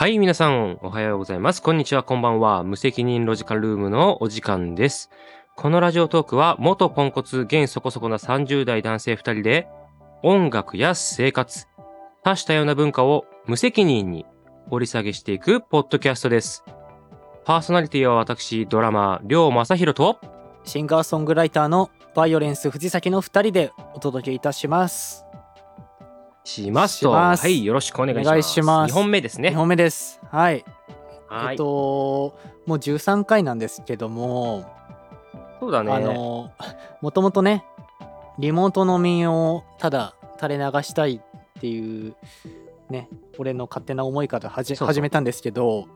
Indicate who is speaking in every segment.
Speaker 1: はい、皆さん、おはようございます。こんにちは、こんばんは。無責任ロジカルルームのお時間です。このラジオトークは、元ポンコツ、現そこそこな30代男性2人で、音楽や生活、多種多様な文化を無責任に掘り下げしていくポッドキャストです。パーソナリティは私、ドラマー、りょうまさひろと、
Speaker 2: シンガーソングライターのバイオレンス藤崎の2人でお届けいたします。
Speaker 1: しますと、はい、よろしくお願いします。
Speaker 2: お願いします
Speaker 1: 2本目ですね
Speaker 2: 2。本目です。はい。
Speaker 1: はい、
Speaker 2: えっと、もう13回なんですけども、
Speaker 1: そうだね。
Speaker 2: あの、もともとね、リモート飲みをただ垂れ流したいっていう、ね、俺の勝手な思いから始めたんですけど、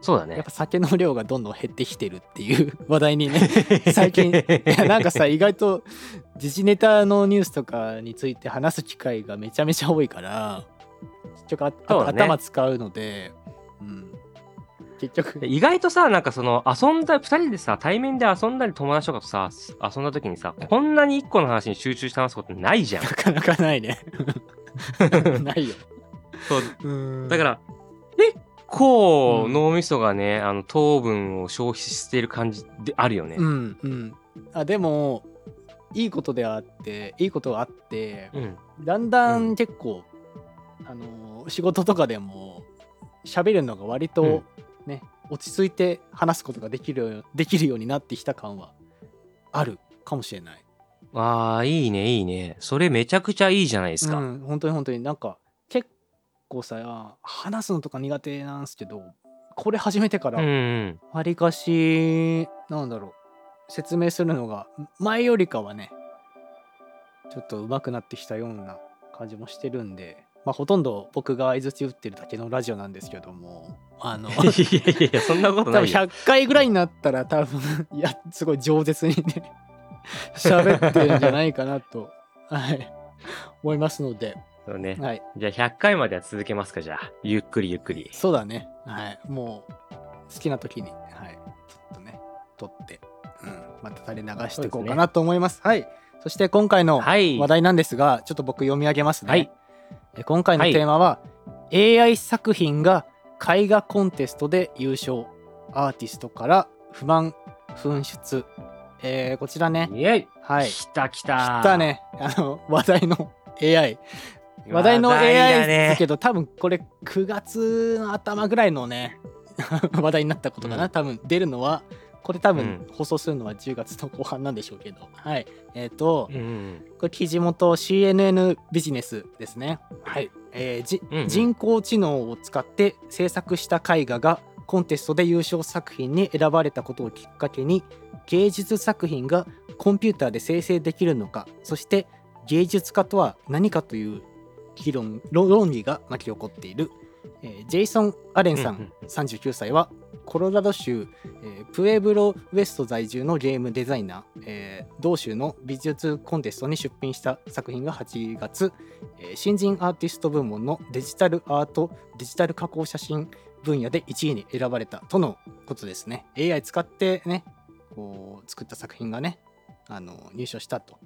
Speaker 1: そうだね。
Speaker 2: やっぱ。酒の量がどんどん減ってきてるっていう 話題にね、最近。いやなんかさ意外と時事ネタのニュースとかについて話す機会がめちゃめちゃ多いから結局
Speaker 1: ね。
Speaker 2: 頭使うので、うん、結局。
Speaker 1: 意外とさ、なんかその遊んだ、二人でさ、対面で遊んだり友達とかとさ、遊んだ時にさ、こんなに一個の話に集中して話すことないじゃん。
Speaker 2: な。かなかないね。ないよ。
Speaker 1: そう。だから、結構脳みそがね、あの糖分を消費している感じであるよね。
Speaker 2: うんうんあでもいいことであっていいことがあって
Speaker 1: うん。
Speaker 2: だんだ
Speaker 1: うん
Speaker 2: ん結構、あの仕事とかでも喋るのが割とね、落ち着いて話すことができるようできるようになってきた感はあるかもしれない。
Speaker 1: ああ、いいね、いいね。それめちゃくちゃいいじゃないですか。
Speaker 2: うん、本当に本当になんか結構さ話すのとか苦手なんですけどこれ始めてから
Speaker 1: ん。
Speaker 2: わりかしなんだろう説明するのが前よりかはねちょっと上手くなってきたような感じもしてるんで、まあ、ほとんど僕が相づち打ってるだけのラジオなんですけどもあの
Speaker 1: いやいやそんなこと
Speaker 2: 多分
Speaker 1: ないよ。
Speaker 2: 100回ぐらいになったら多分いやすごい饒舌にね 喋ってるんじゃないかなと、はい、思いますので、
Speaker 1: そうね。
Speaker 2: はい、
Speaker 1: じゃあ100回までは続けますか、じゃあ。ゆっくりゆっくり。
Speaker 2: そうだね、はい、もう好きな時に、はい、ちょっとね撮って、うん、また垂れ流していこうかなと思います。はい。そして今回の
Speaker 1: はい。
Speaker 2: 話題なんですが、ちょっと僕読み上げますね、
Speaker 1: はい。
Speaker 2: え今回のテーマは、AI 作品が絵画コンテストで優勝アーティストから不満噴出、えーこちらね。
Speaker 1: イェイ。
Speaker 2: はい。
Speaker 1: 来た来た。
Speaker 2: 来た。ね。あの話題の AI 話題の AI ですけど多分これ9月の頭ぐらいのね 話題になったことかな、
Speaker 1: うん。
Speaker 2: 多分出るのはこれ多分
Speaker 1: う
Speaker 2: 放送するのは10月の後半なんでしょうけど。はい。えっ、と、
Speaker 1: うんうん。
Speaker 2: これ記事元 CNN ビジネスですね。はい。えーじ
Speaker 1: うんうん。
Speaker 2: 人工知能を使って制作した絵画がコンテストで優勝作品に選ばれたことをきっかけに芸術作品がコンピューターで生成できるのかそして芸術家とは何かという議論論論議が巻き起こっている、えージェイソン・アレンさん、
Speaker 1: うんうん。
Speaker 2: 39歳はコロラド州、えープエブロウエスト在住のゲームデザイナー、えー同州の美術コンテストに出品した作品が8月、えー新人アーティスト部門のデジタルアートデジタル加工写真分野で1位に選ばれたとのことですね。AI 使ってねこう作った作品がねあの入賞したと。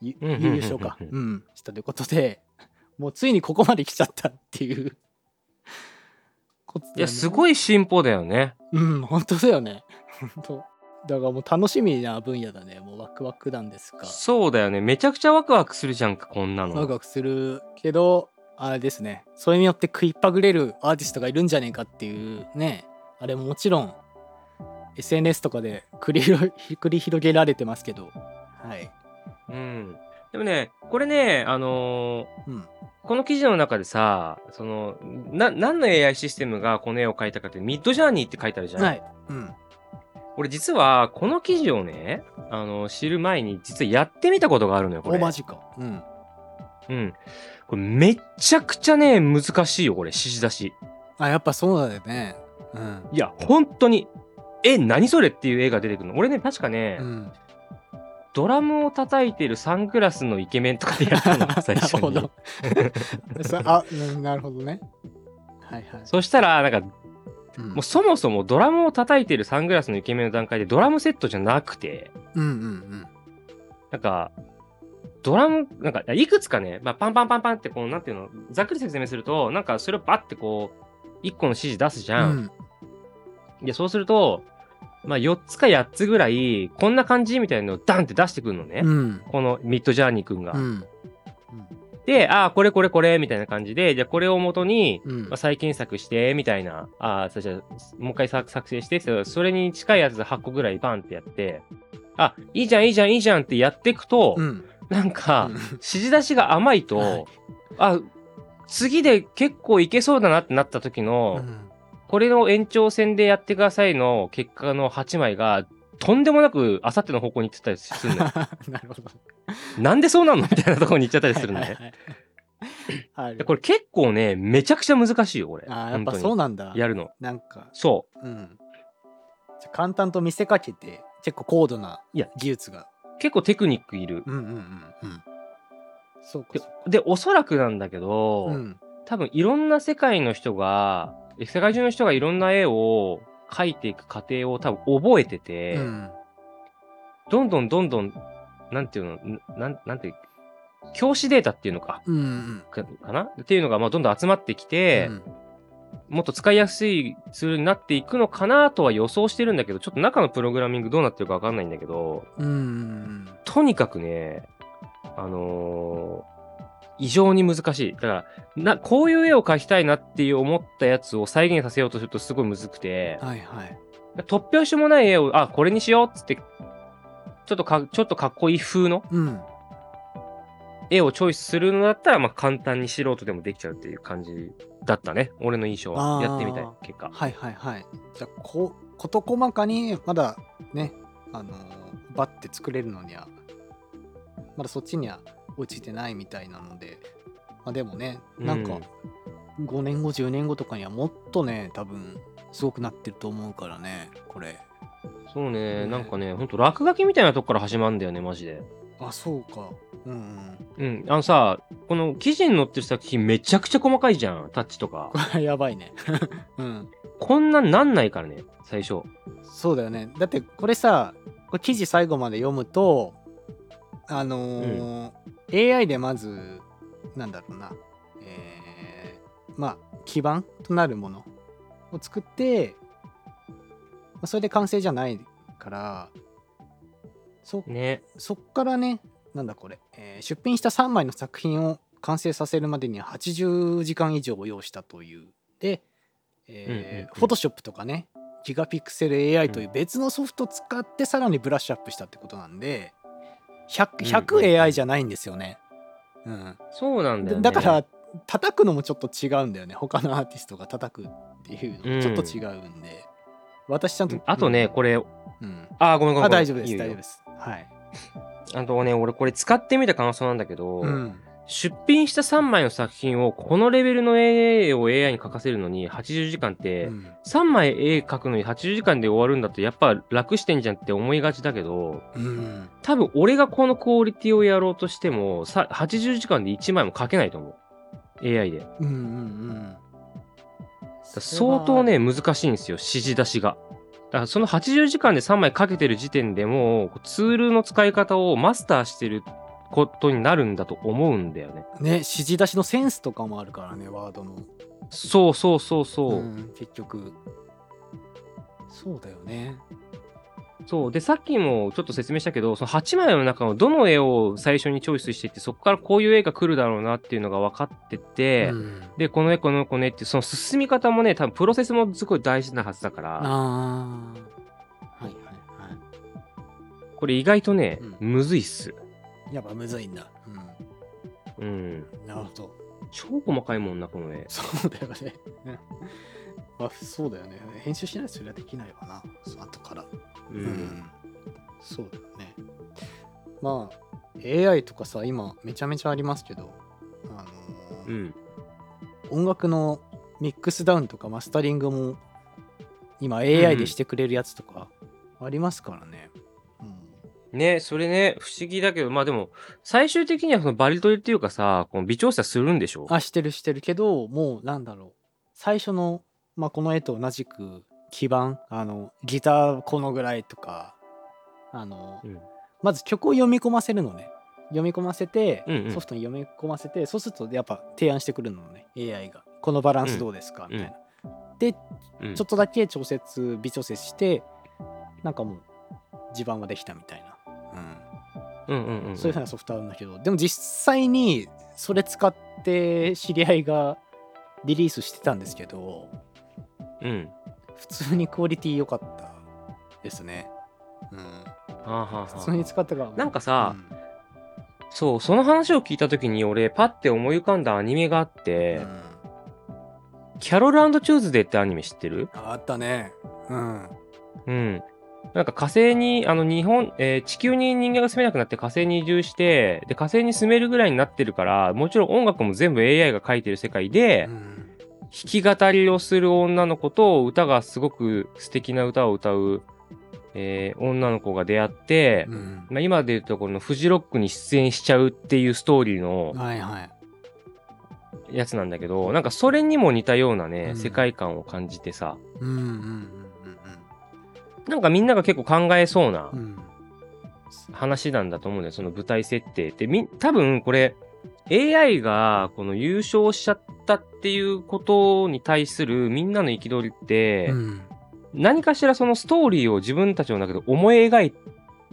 Speaker 2: 優勝か。うん。したということでもうついにここまで来ちゃったっていうね
Speaker 1: いや、すごい進歩だよね。
Speaker 2: うん、本当だよね。本当。だからもう楽しみな分野だね。もうワクワクなんですが。
Speaker 1: そうだよね。めちゃくちゃワクワクするじゃんか、こんなの。
Speaker 2: ワクワクするけど、あれですね。それによって食いっぱぐれるアーティストがいるんじゃねえかっていうね。あれももちろん SNS とかで繰り広繰り広げられてますけど。はい。
Speaker 1: うん。でもね、これね、あのー
Speaker 2: うん。
Speaker 1: この記事の中でさ、その、な、何の AI システムがこの絵を描いたかって、ミッドジャーニーって書いてあるじゃん。
Speaker 2: はい。うん。
Speaker 1: 俺実は、この記事をね、あの、知る前に、実はやってみたことがあるのよ、こ
Speaker 2: お、
Speaker 1: れ。
Speaker 2: マジか。うん。
Speaker 1: うん。これめっちゃくちゃね、難しいよ、これ、指示出し。
Speaker 2: あ、やっぱそうだよね。うん。
Speaker 1: いや、本当に、え、何それっていう絵が出てくるの。俺ね、確かね、
Speaker 2: うん。
Speaker 1: ドラムを叩いてるサングラスのイケメンとかでやったの、最初に
Speaker 2: なるほど。。そあ、ななるほどね。はいはい。
Speaker 1: そしたら、なんか、
Speaker 2: うん
Speaker 1: もうそもそもドラムを叩いてるサングラスのイケメンの段階でドラムセットじゃなくて、
Speaker 2: うんうんうん。
Speaker 1: なんか、ドラム、なんか、いくつかね、まあ、パンパンパンパンって、こう、なんていうの、ざっくり説明すると、なんか、それをバッてこう、1個の指示出すじ
Speaker 2: う
Speaker 1: ゃん。で、そうすると、まあ、4つか8つぐらい、こんな感じみたいなのをダンって出してくるのね。
Speaker 2: うん。
Speaker 1: このミッドジャーニーくんが。
Speaker 2: うん。
Speaker 1: で、ああ、これこれこれ、みたいな感じで、じゃあこれを元に、
Speaker 2: うん。
Speaker 1: まあ、再検索して、みたいな。ああ、そじゃあもう一回作作成して、そそれに近いやつで8個ぐらいバンってやって、あ、いいじゃん、いいじゃん、いいじゃんってやっていくと、
Speaker 2: うん。
Speaker 1: なんか、
Speaker 2: うん。
Speaker 1: 指示出しが甘いと、
Speaker 2: はい。
Speaker 1: あ、次で結構いけそうだなってなった時の、
Speaker 2: うん
Speaker 1: これの延長戦でやってくださいの結果の8枚が、とんでもなくあさっての方向に行ってたりするのよ。
Speaker 2: なるほど
Speaker 1: なんでそうなんのみたいなところに行っちゃったりするのね。
Speaker 2: はいはいはいある
Speaker 1: でこれ結構ね、めちゃくちゃ難しいよ、これ。
Speaker 2: あーやっぱそうなんだ
Speaker 1: やるの。
Speaker 2: なんか
Speaker 1: そ
Speaker 2: うんじゃあ簡単と見せかけて結構高度な技術が
Speaker 1: う。結構テクニックいる。
Speaker 2: うんうんうんうんそうか
Speaker 1: でで、おそらくなんだけど、
Speaker 2: うん
Speaker 1: 多分いろんな世界の人が、世界中の人がいろんな絵を描いていく過程を多分覚えてて、
Speaker 2: うん
Speaker 1: どんどんどんどん、なんていうの、んなんなんていう、教師データっていうのか、
Speaker 2: うんうん
Speaker 1: かかな？っていうのがまあどんどん集まってきて、
Speaker 2: うん
Speaker 1: もっと使いやすいツールになっていくのかなとは予想してるんだけど、ちょっと中のプログラミングどうなってるかわかんないんだけど、
Speaker 2: うん。うん。
Speaker 1: とにかくね、あのー異常に難しい。だから、な、こういう絵を描きたいなっていう思ったやつを再現させようとするとすごいむずくて、
Speaker 2: はいはい
Speaker 1: 突拍子もない絵を、あ、これにしようっつって、ちょっとか、ちょっとかっこいい風の
Speaker 2: うん
Speaker 1: 絵をチョイスするのだったら、まあ簡単に素人でもできちゃうっていう感じだったね。俺の印象は。やってみたい結果。
Speaker 2: はいはいはいじゃあこ事細かにまだねあのーバッて作れるのにはまだそっちには落ちてないみたいなのでまあでもねなんか5年後10年後とかにはもっとね多分すごくなってると思うからねこれ
Speaker 1: そうね、
Speaker 2: ね
Speaker 1: なんかね、ほんと落書きみたいなとこから始まるんだよね、マジで。
Speaker 2: あそうかうん
Speaker 1: うん。あのさ、この記事に載ってる作品めちゃくちゃ細かいじゃん、タッチとか。
Speaker 2: やばいね うん
Speaker 1: こんなんなんないからね、最初。
Speaker 2: そうだよねだってこれさこれ記事最後まで読むとあのー AI でまずなんだろうな。えーまあ基盤となるものを作ってまあそれで完成じゃないからそ
Speaker 1: ね。
Speaker 2: そっからねなんだこれ、えー出品した3枚の作品を完成させるまでには80時間以上を要したという。で、えフォトショップとかねギガピクセル AI という別のソフトを使ってさらにブラッシュアップしたってことなんで 100,
Speaker 1: うんうんうん
Speaker 2: 100AI じゃないんですよね。うん。
Speaker 1: そうなんだよね。
Speaker 2: だから叩くのもちょっと違うんだよね。他のアーティストが叩くっていうのもちょっと違うんで、私ちゃんと
Speaker 1: あとね、これ、
Speaker 2: うん、
Speaker 1: あー、ごめんごめん。
Speaker 2: あ大丈夫です大丈夫です。はい、
Speaker 1: あとね、俺これ使ってみた感想なんだけど、
Speaker 2: うん、
Speaker 1: 出品した3枚の作品をこのレベルの絵を AI に描かせるのに80時間って、
Speaker 2: うん
Speaker 1: 3枚絵描くのに80時間で終わるんだとやっぱ楽してんじゃんって思いがちだけど、
Speaker 2: うん
Speaker 1: 多分俺がこのクオリティをやろうとしても、さ80時間で1枚も描けないと思う。AI で。だか
Speaker 2: うんうんうん
Speaker 1: ら相当ね、難しいんですよ、指示出しが。だからその80時間で3枚描けてる時点でもう、ツールの使い方をマスターしてることになるんだと思うんだよね。
Speaker 2: ね指示出しのセンスとかもあるからねワードの
Speaker 1: そうそうそうそう。
Speaker 2: ん結局そうだよね
Speaker 1: そう。で、さっきもちょっと説明したけど、その8枚の中のどの絵を最初にチョイスしていって、そこからこういう絵が来るだろうなっていうのが分かってて、
Speaker 2: うん
Speaker 1: で、この絵、この絵、この絵っていう、その進み方もね、多分プロセスもすごい大事なはずだから、
Speaker 2: はいはいは
Speaker 1: これ意外とね、
Speaker 2: う
Speaker 1: むずいっす。
Speaker 2: いやっぱむずいんだ
Speaker 1: うん。
Speaker 2: うんなるほど
Speaker 1: 超細かいもんな、この絵。
Speaker 2: そうだよねね まあそうだよね編集しないとそれはできないわなその後から
Speaker 1: う。
Speaker 2: うんそうだよねまあ AI とかさ今めちゃめちゃありますけどあのー
Speaker 1: うん。
Speaker 2: 音楽のミックスダウンとかマスタリングも今 AI でしてくれるやつとかありますからね。うん
Speaker 1: ね、それね、不思議だけど、まあでも、最終的にはそのバリ取りっていうかさ、この微調整するんでしょ？
Speaker 2: あしてるしてるけどもうなんだろう。最初の、まあ、この絵と同じく基盤あのギターこのぐらいとかあの
Speaker 1: うん。
Speaker 2: まず曲を読み込ませるのね。読み込ませて、
Speaker 1: うんうん。
Speaker 2: ソフトに読み込ませてそうするとやっぱ提案してくるのね AI が。このバランスどうですか、
Speaker 1: うん。
Speaker 2: みたいな、で
Speaker 1: うん。
Speaker 2: ちょっとだけ調節微調節してなんかもう地盤はできたみたいな、うん。
Speaker 1: うんうんうん。
Speaker 2: そういうふうなソフトあるんだけどでも実際にそれ使って知り合いがリリースしてたんですけど
Speaker 1: うん。
Speaker 2: 普通にクオリティ良かったですね、うん、
Speaker 1: はあは
Speaker 2: 普通に使ったから。
Speaker 1: なんかさ
Speaker 2: うん。
Speaker 1: そうその話を聞いた時に俺パッて思い浮かんだアニメがあって、
Speaker 2: うん。
Speaker 1: キャロルチューズデーってアニメ知ってる？
Speaker 2: あったね。うん。
Speaker 1: うん。なんか火星に、あの日本、えー地球に人間が住めなくなって火星に移住して、で、火星に住めるぐらいになってるから、もちろん音楽も全部 AI が書いてる世界で、
Speaker 2: うん
Speaker 1: 弾き語りをする女の子と歌がすごく素敵な歌を歌う、えー女の子が出会って、
Speaker 2: うん。
Speaker 1: まあ、今で言うとこのフジロックに出演しちゃうっていうストーリーの
Speaker 2: はいはい。
Speaker 1: やつなんだけど、なんかそれにも似たようなね、
Speaker 2: うん。
Speaker 1: 世界観を感じてさ、
Speaker 2: うんうんうん
Speaker 1: なんかみんなが結構考えそうな話なんだと思うんだよ、その舞台設定って。み、多分これ、AI がこの優勝しちゃったっていうことに対するみんなの憤りって、
Speaker 2: うん
Speaker 1: 何かしらそのストーリーを自分たちの中で思い描い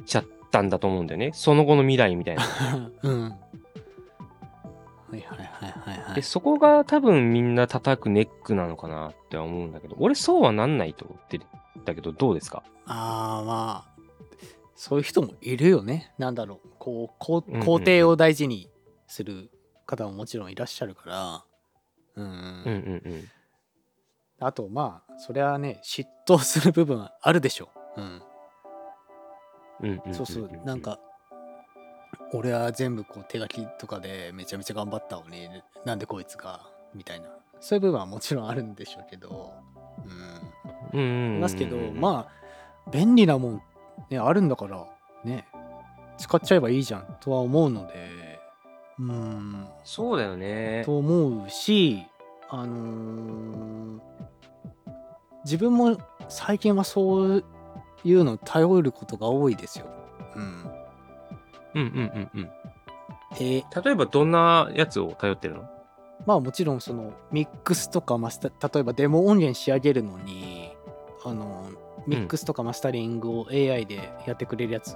Speaker 1: ちゃったんだと思うんだよね。その後の未来みたいな。
Speaker 2: うんはいはいはいはいは
Speaker 1: で、
Speaker 2: い
Speaker 1: そこが多分みんな叩くネックなのかなって思うんだけど、俺そうはなんないと思ってるんだけど、どうですか？
Speaker 2: ああまあそういう人もいるよね。なんだろう。こうこ
Speaker 1: う
Speaker 2: 工程を大事にする方ももちろんいらっしゃるから。うん、
Speaker 1: うんうんうん。
Speaker 2: あとまあそれはね嫉妬する部分はあるでしょ。う、うんそうそうなん、か俺は全部こう手書きとかでめちゃめちゃ頑張ったのになんでこいつがみたいな。そういう部分はもちろんあるんでしょうけどうん。ますけどまあ便利なもん、ね、あるん。だからね使っちゃえばいいじゃん。とは思うのでうん。
Speaker 1: そうだよね。
Speaker 2: と思うしあのー自分も最近はそういうのを頼ることが多いですよ。うん、
Speaker 1: うん。うん。うん。うん。
Speaker 2: で
Speaker 1: 例えばどん。なやつを頼ってるの
Speaker 2: まあもちろんそのミックスとかマスタ例えばデモ音源仕上げるのにあのミックスとかマスタリングを AI でやってくれるやつ、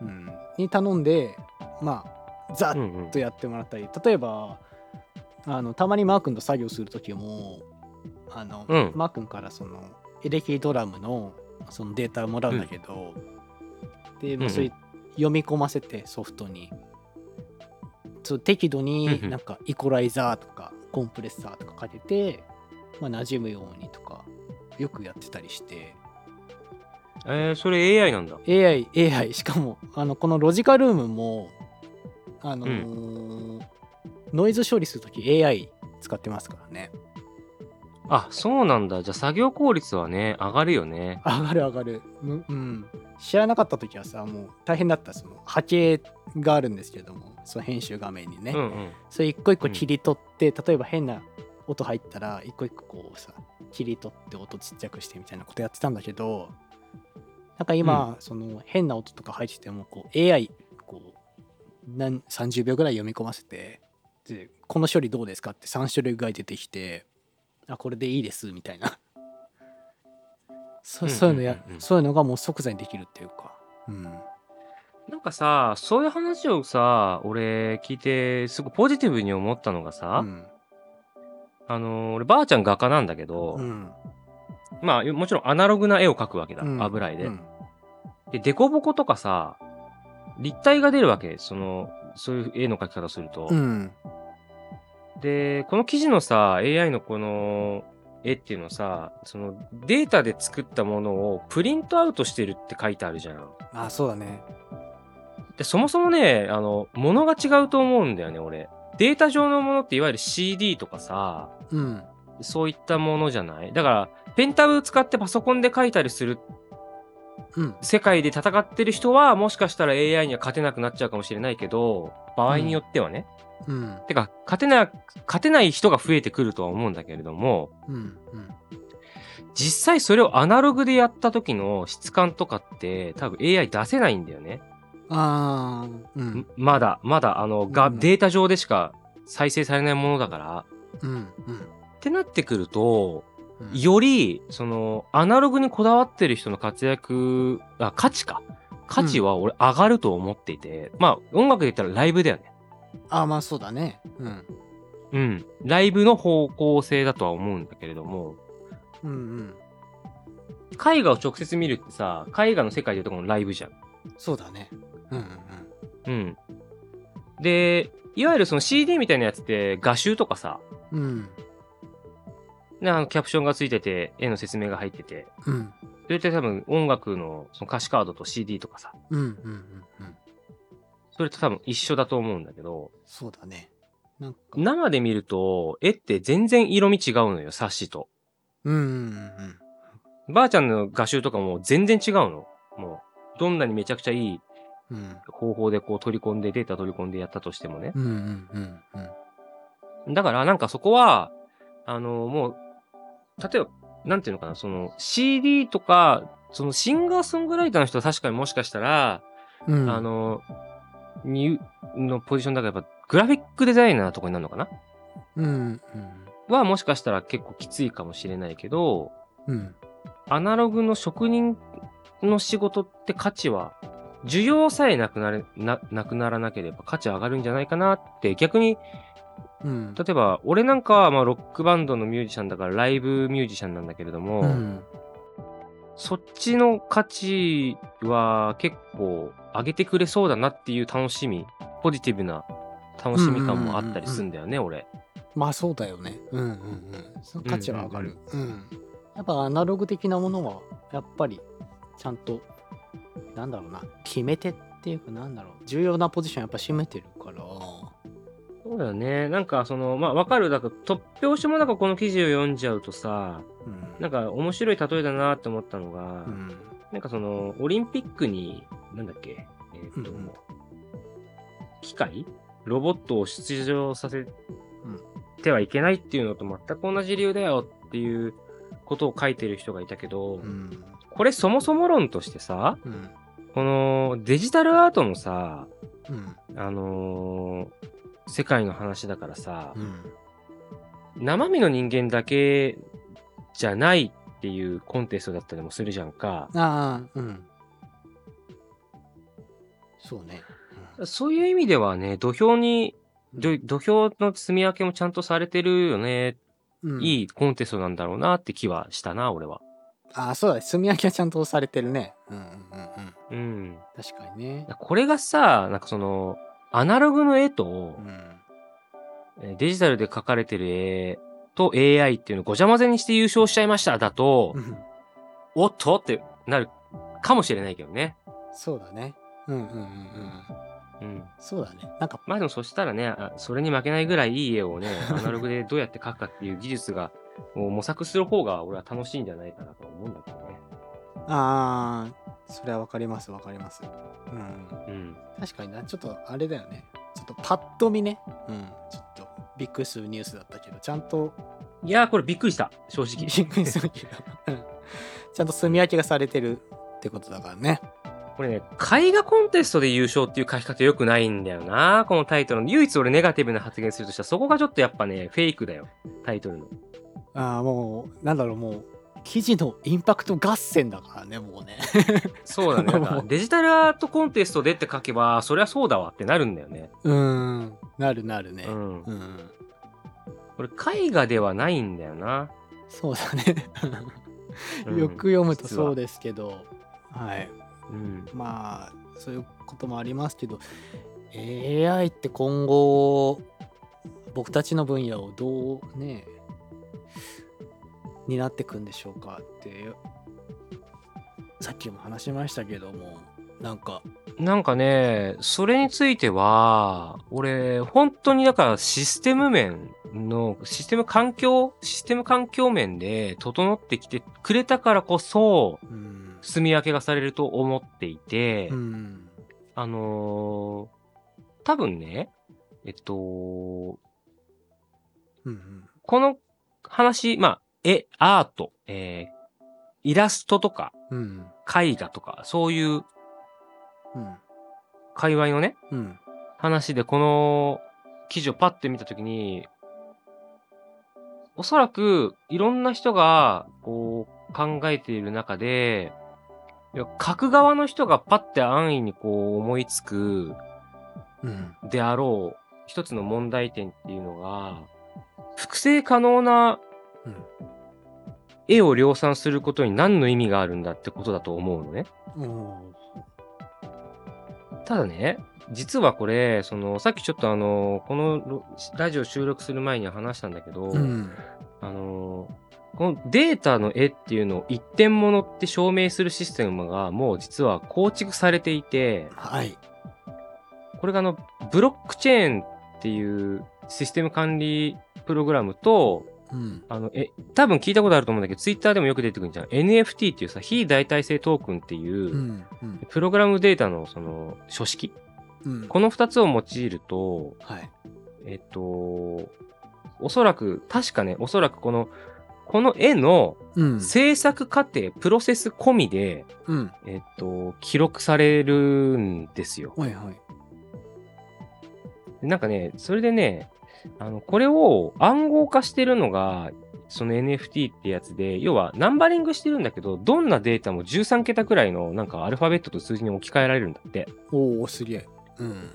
Speaker 2: うん、に頼んでまあザッ
Speaker 1: うんうん
Speaker 2: とやってもらったり例えばあのたまにマー君と作業する時もあの、
Speaker 1: うん。
Speaker 2: マー君からそのエレキドラムのそのデータをもらうんだけど、でもうそれ読み込ませてソフトにそう適度
Speaker 1: うんうん
Speaker 2: になんかイコライザーとかコンプレッサーとかかけて、まあ、馴染むようにとかよくやってたりして
Speaker 1: えー、それ AI なんだ。
Speaker 2: AI、AI、しかも、あの、このロジカルームも、あのーノイズ処理するとき AI 使ってますからね。
Speaker 1: あ、そうなんだ。じゃあ作業効率はね、上がるよね。
Speaker 2: 上がる上がる。うん。うん知らなかったときはさ、もう大変だった、その波形があるんですけども、その編集画面にね。
Speaker 1: うんうん。
Speaker 2: それ一個一個切り取って、例えば変な音入ったら、一個一個こうさ、切り取って音ちっちゃくしてみたいなことやってたんだけど、なんか今、その変な音とか入ってても、こう AI、こう、なん30秒ぐらい読み込ませて、で、この処理どうですかって3種類ぐらい出てきて、あ、これでいいです、みたいな。そ
Speaker 1: うん
Speaker 2: そういうのや、そういうのがもう即座にできるっていうか。うん。
Speaker 1: なんかさ、そういう話をさ、俺聞いて、すごいポジティブに思ったのがさ、
Speaker 2: うん。
Speaker 1: あのー俺ばあちゃん画家なんだけど、
Speaker 2: うん。
Speaker 1: まあもちろんアナログな絵を描くわけだ、
Speaker 2: うん
Speaker 1: 油絵で。
Speaker 2: うん
Speaker 1: で、デコボコとかさ、立体が出るわけ。その、そういう絵の描き方すると。
Speaker 2: うん。
Speaker 1: で、この記事のさ、AI のこの絵っていうのさ、そのデータで作ったものをプリントアウトしてるって書いてあるじゃん。
Speaker 2: あ、そうだね。
Speaker 1: で、そもそもね、あの、ものが違うと思うんだよね、俺。データ上のものっていわゆる CD とかさ、
Speaker 2: うん。
Speaker 1: そういったものじゃない？だから、ペンタブ使ってパソコンで書いたりする
Speaker 2: うん。
Speaker 1: 世界で戦ってる人は、もしかしたら AI には勝てなくなっちゃうかもしれないけど、場合によってはね。
Speaker 2: うん。
Speaker 1: てか、勝てな、勝てない人が増えてくるとは思うんだけれども、
Speaker 2: うん。うん。
Speaker 1: 実際それをアナログでやった時の質感とかって多分 AI 出せないんだよね。
Speaker 2: ああ、うん
Speaker 1: ん。まだ、まだ、あの、が、
Speaker 2: うん
Speaker 1: データ上でしか再生されないものだから。
Speaker 2: うん。うん。
Speaker 1: ってなってくると、
Speaker 2: うん
Speaker 1: より、その、アナログにこだわってる人の活躍、あ、価値か。価値は俺上がると思っていて、まあ、音楽で言ったらライブだよね。
Speaker 2: あまあそうだね。うん。
Speaker 1: うん。ライブの方向性だとは思うんだけれども、
Speaker 2: うんうん。
Speaker 1: 絵画を直接見るってさ、絵画の世界でいうとこのライブじゃん。
Speaker 2: そうだね。うんうん
Speaker 1: うん。で、いわゆるその CD みたいなやつって画集とかさ、
Speaker 2: うん。うん
Speaker 1: ねあのキャプションがついてて、絵の説明が入ってて、
Speaker 2: うん。
Speaker 1: それって多分音楽のその歌詞カードと CD とかさ、
Speaker 2: うんうんうんうん
Speaker 1: それと多分一緒だと思うんだけど、
Speaker 2: そうだねなんか
Speaker 1: 生で見ると、絵って全然色味違うのよ、冊子と。
Speaker 2: うんうんうん
Speaker 1: ばあちゃんの画集とかも全然違うの。もう、どんなにめちゃくちゃいい
Speaker 2: うん
Speaker 1: 方法でこう取り込んで、データ取り込んでやったとしてもね。
Speaker 2: うんうんうんうん
Speaker 1: だからなんかそこは、あの、もう、例えば、なんていうのかな、その CD とか、そのシンガーソングライターの人は確かにもしかしたら、
Speaker 2: うん
Speaker 1: あの、に、のポジションだからやっぱグラフィックデザイナーとかになるのかな？
Speaker 2: うんうん。
Speaker 1: はもしかしたら結構きついかもしれないけど、
Speaker 2: うん。
Speaker 1: アナログの職人の仕事って価値は、需要さえなくなれ、な、なくならなければ価値上がるんじゃないかなって、逆に、
Speaker 2: うん。
Speaker 1: 例えば、俺なんかはまあロックバンドのミュージシャンだからライブミュージシャンなんだけれども、
Speaker 2: うん
Speaker 1: そっちの価値は結構上げてくれそうだなっていう楽しみ、ポジティブな楽しみ感もあったりするんだよね、俺。
Speaker 2: まあそうだよね。うんうんうん。その価値は上がる。うんやっぱアナログ的なものはやっぱりちゃんとなんだろうな。決め手っていうかなんだろう。重要なポジションやっぱ占めてるから
Speaker 1: そうだよね。なんかその、まあわかる。だから突拍子もなくこの記事を読んじゃうとさ、
Speaker 2: うん。
Speaker 1: なんか面白い例えだなって思ったのが、
Speaker 2: うん。
Speaker 1: なんかその、オリンピックに、なんだっけ、えっ、と、
Speaker 2: うんうん。
Speaker 1: 機械？ロボットを出場させてはいけないっていうのと全く同じ理由だよっていうことを書いてる人がいたけど、
Speaker 2: うん。
Speaker 1: これそもそも論としてさ、
Speaker 2: うん。
Speaker 1: このデジタルアートのさ、
Speaker 2: うん。
Speaker 1: あのー世界の話だからさ、
Speaker 2: うん。
Speaker 1: 生身の人間だけじゃないっていうコンテストだったりもするじゃんか。
Speaker 2: ああうん。そうね。
Speaker 1: そういう意味ではね、土俵に、ど土俵の積み分けもちゃんとされてるよね。
Speaker 2: うん。
Speaker 1: いいコンテストなんだろうなって気はしたな、俺は。
Speaker 2: ああそうだね。炭焼きはちゃんとされてるね。うんうんうんうん。
Speaker 1: うん。
Speaker 2: 確かにね。
Speaker 1: これがさ、なんかその、アナログの絵と
Speaker 2: う、ん
Speaker 1: えーデジタルで描かれてる絵と AI っていうのをごちゃ混ぜにして優勝しちゃいましただと、
Speaker 2: うん
Speaker 1: おっとってなるかもしれないけどね。
Speaker 2: そうだねうんうんうんうん
Speaker 1: うん。
Speaker 2: そうだねなんか
Speaker 1: まあでもそしたらね、あそれに負けないぐらいいい絵をね、アナログでどうやって描くかっていう技術が、模索する方が俺は楽しいんじゃないかなと思うんだけどね。
Speaker 2: ああそれはわかりますわかります。うん。
Speaker 1: うん。
Speaker 2: 確かになちょっとあれだよね。ちょっとパッと見ね。うん。ちょっとびっくりするニュースだったけどちゃんと
Speaker 1: いやー、これびっくりした、正直。
Speaker 2: びっくりするけど。うん。ちゃんと炭焼きがされてるってことだからね。
Speaker 1: これね、絵画コンテストで優勝っていう書き方良くないんだよな、このタイトルの。唯一俺ネガティブな発言するとしたら、そこがちょっとやっぱね、フェイクだよ、タイトルの。
Speaker 2: ああもうなんだろうもう記事のインパクト合戦だからねもうね
Speaker 1: そうだね。なんかデジタルアートコンテストでって書けば、そりゃそうだわってなるんだよね。
Speaker 2: うんなるなるね
Speaker 1: うん。
Speaker 2: うん
Speaker 1: これ絵画ではないんだよな。
Speaker 2: そうだね
Speaker 1: うん
Speaker 2: よく読むとそうですけどはい
Speaker 1: うん。
Speaker 2: まあそういうこともありますけど AI って今後僕たちの分野をどうねになってくんでしょうかってさっきも話しましたけどもなんか。
Speaker 1: なんかね、それについては、俺、本当にだからシステム面の、システム環境、システム環境面で整ってきてくれたからこそ、
Speaker 2: うん。
Speaker 1: 住み分けがされると思っていて、
Speaker 2: うん。
Speaker 1: あのー多分ね、えっと、
Speaker 2: うんうん。
Speaker 1: この話、まあ、絵、アート、えーイラストとか、
Speaker 2: うん。
Speaker 1: 絵画とか、そういう
Speaker 2: うん。
Speaker 1: 界隈のね、
Speaker 2: うん。
Speaker 1: 話でこの記事をパッて見たときに、おそらくいろんな人がこう考えている中で、書く側の人がパッて安易にこう思いつく
Speaker 2: うん。
Speaker 1: であろう一つの問題点っていうのが、複製可能な
Speaker 2: うん
Speaker 1: 絵を量産することに何の意味があるんだってことだと思うのね。
Speaker 2: お
Speaker 1: ただね、実はこれ、その、さっきちょっとあの、このロラジオ収録する前に話したんだけど、
Speaker 2: うん。
Speaker 1: あの、このデータの絵っていうのを一点物って証明するシステムがもう実は構築されていて、
Speaker 2: はい。
Speaker 1: これがあの、ブロックチェーンっていうシステム管理プログラムと、
Speaker 2: うん。
Speaker 1: あの、え、多分聞いたことあると思うんだけど、ツイッターでもよく出てくるんじゃん。NFT っていうさ、非代替性トークンっていう、
Speaker 2: うんうん。
Speaker 1: プログラムデータのその書式。
Speaker 2: うん。
Speaker 1: この二つを用いると、
Speaker 2: はい。
Speaker 1: えっと、おそらく、確かね、おそらくこの、この絵の
Speaker 2: うん。
Speaker 1: 制作過程、プロセス込みで、
Speaker 2: うん。
Speaker 1: えっと、記録されるんですよ。
Speaker 2: はいはい。
Speaker 1: でなんかね、それでね、あの、これを暗号化してるのが、その NFT ってやつで、要はナンバリングしてるんだけど、どんなデータも13桁くらいのなんかアルファベットと数字に置き換えられるんだって。
Speaker 2: おおすげえうん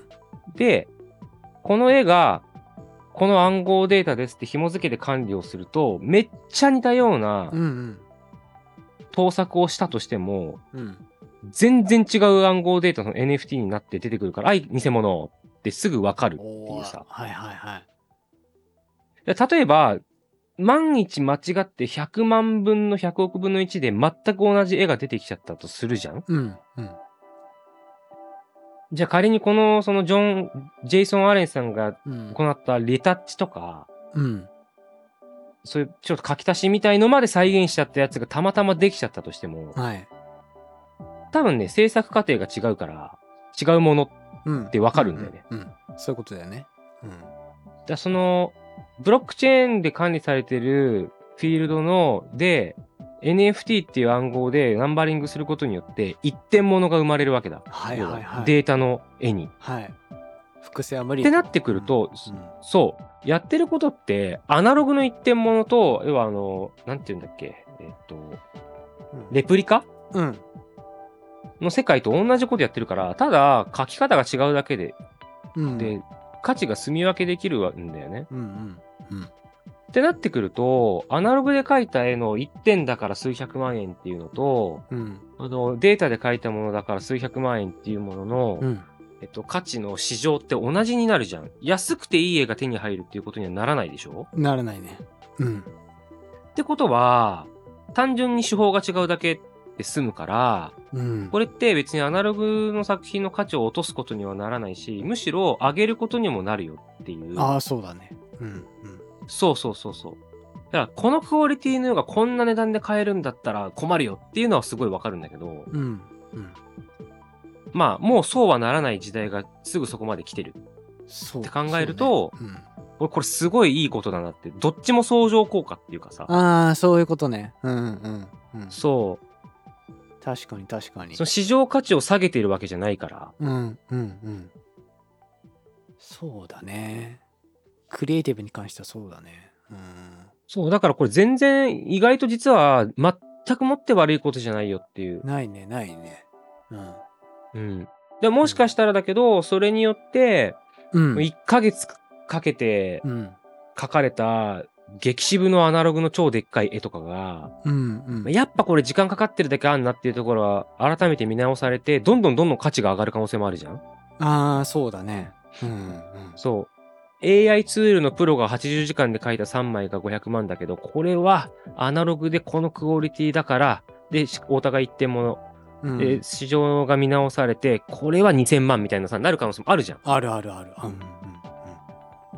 Speaker 1: で、この絵が、この暗号データですって紐付けて管理をすると、めっちゃ似たような
Speaker 2: うんうん
Speaker 1: 盗作をしたとしても、
Speaker 2: うん
Speaker 1: 全然違う暗号データの NFT になって出てくるから、あい、偽物ってすぐわかるっていうさ。
Speaker 2: はいはいはい
Speaker 1: で例えば、万一間違って100万分の100億分の1で全く同じ絵が出てきちゃったとするじゃん。
Speaker 2: うんうん。
Speaker 1: じゃあ仮にこの、そのジョン、ジェイソン・アレンさんが
Speaker 2: うん。
Speaker 1: 行ったレタッチとか、
Speaker 2: うん。
Speaker 1: そういうちょっと書き足しみたいのまで再現しちゃったやつがたまたまできちゃったとしても、
Speaker 2: はい。
Speaker 1: 多分ね、制作過程が違うから、違うもの。
Speaker 2: うん
Speaker 1: てわかるんだよね。
Speaker 2: うんうんそういうことだよね。うん。
Speaker 1: だその、ブロックチェーンで管理されてるフィールドの、で、NFT っていう暗号でナンバリングすることによって、一点物が生まれるわけだ。
Speaker 2: はいはいはい。
Speaker 1: データの絵に。
Speaker 2: はい。複製は無理。
Speaker 1: ってなってくると、
Speaker 2: うん。
Speaker 1: そう、やってることって、アナログの一点物と、要はあの、なんて言うんだっけ、えっと、
Speaker 2: うん。
Speaker 1: レプリカ？
Speaker 2: うん。
Speaker 1: の世界と同じことやってるから、ただ書き方が違うだけで、
Speaker 2: うん。
Speaker 1: で、価値が住み分けできるんだよね。
Speaker 2: うんうんうん。
Speaker 1: ってなってくると、アナログで描いた絵の1点だから数百万円っていうのと、
Speaker 2: うん。
Speaker 1: あのデータで描いたものだから数百万円っていうものの、
Speaker 2: うん。
Speaker 1: えっと、価値の市場って同じになるじゃん。安くていい絵が手に入るっていうことにはならないでしょ？
Speaker 2: ならないね。うん。
Speaker 1: ってことは、単純に手法が違うだけで済むから、
Speaker 2: うん。
Speaker 1: これって別にアナログの作品の価値を落とすことにはならないし、むしろ上げることにもなるよっていう。
Speaker 2: ああそうだね。うんうん。
Speaker 1: そうそうそうそう。だから、このクオリティの絵がこんな値段で買えるんだったら困るよっていうのはすごいわかるんだけど、
Speaker 2: うんうん。
Speaker 1: まあ、もうそうはならない時代がすぐそこまで来てる。
Speaker 2: そう
Speaker 1: って考えると
Speaker 2: そうね。
Speaker 1: 俺、これすごいいいことだなって、どっちも相乗効果っていうかさ。
Speaker 2: うん、、ああそういうことね。うんうんうん。
Speaker 1: そう、
Speaker 2: 確かに確かに。
Speaker 1: その市場価値を下げているわけじゃないから、
Speaker 2: うんうんうん。そうだね。クリエイティブに関してはそうだね。うん。
Speaker 1: そう、だからこれ全然意外と実は全くもって悪いことじゃないよっていう。
Speaker 2: ないねないね。うん。
Speaker 1: うん。でもしかしたらだけど、それによって、
Speaker 2: うん。
Speaker 1: 1ヶ月かけて
Speaker 2: うん。
Speaker 1: 描かれた激渋のアナログの超でっかい絵とかが、
Speaker 2: うんうん。
Speaker 1: やっぱこれ時間かかってるだけあんなっていうところは改めて見直されて、どんどんどんどん価値が上がる可能性もあるじゃん。
Speaker 2: ああそうだね。うんうん
Speaker 1: そう。AI ツールのプロが80時間で描いた3枚が500万だけど、これはアナログでこのクオリティだから、で、しお互い一点もの、
Speaker 2: うん。
Speaker 1: で、市場が見直されて、これは2000万みたいなさ、なる可能性もあるじゃん。
Speaker 2: あるあるある。うんうん。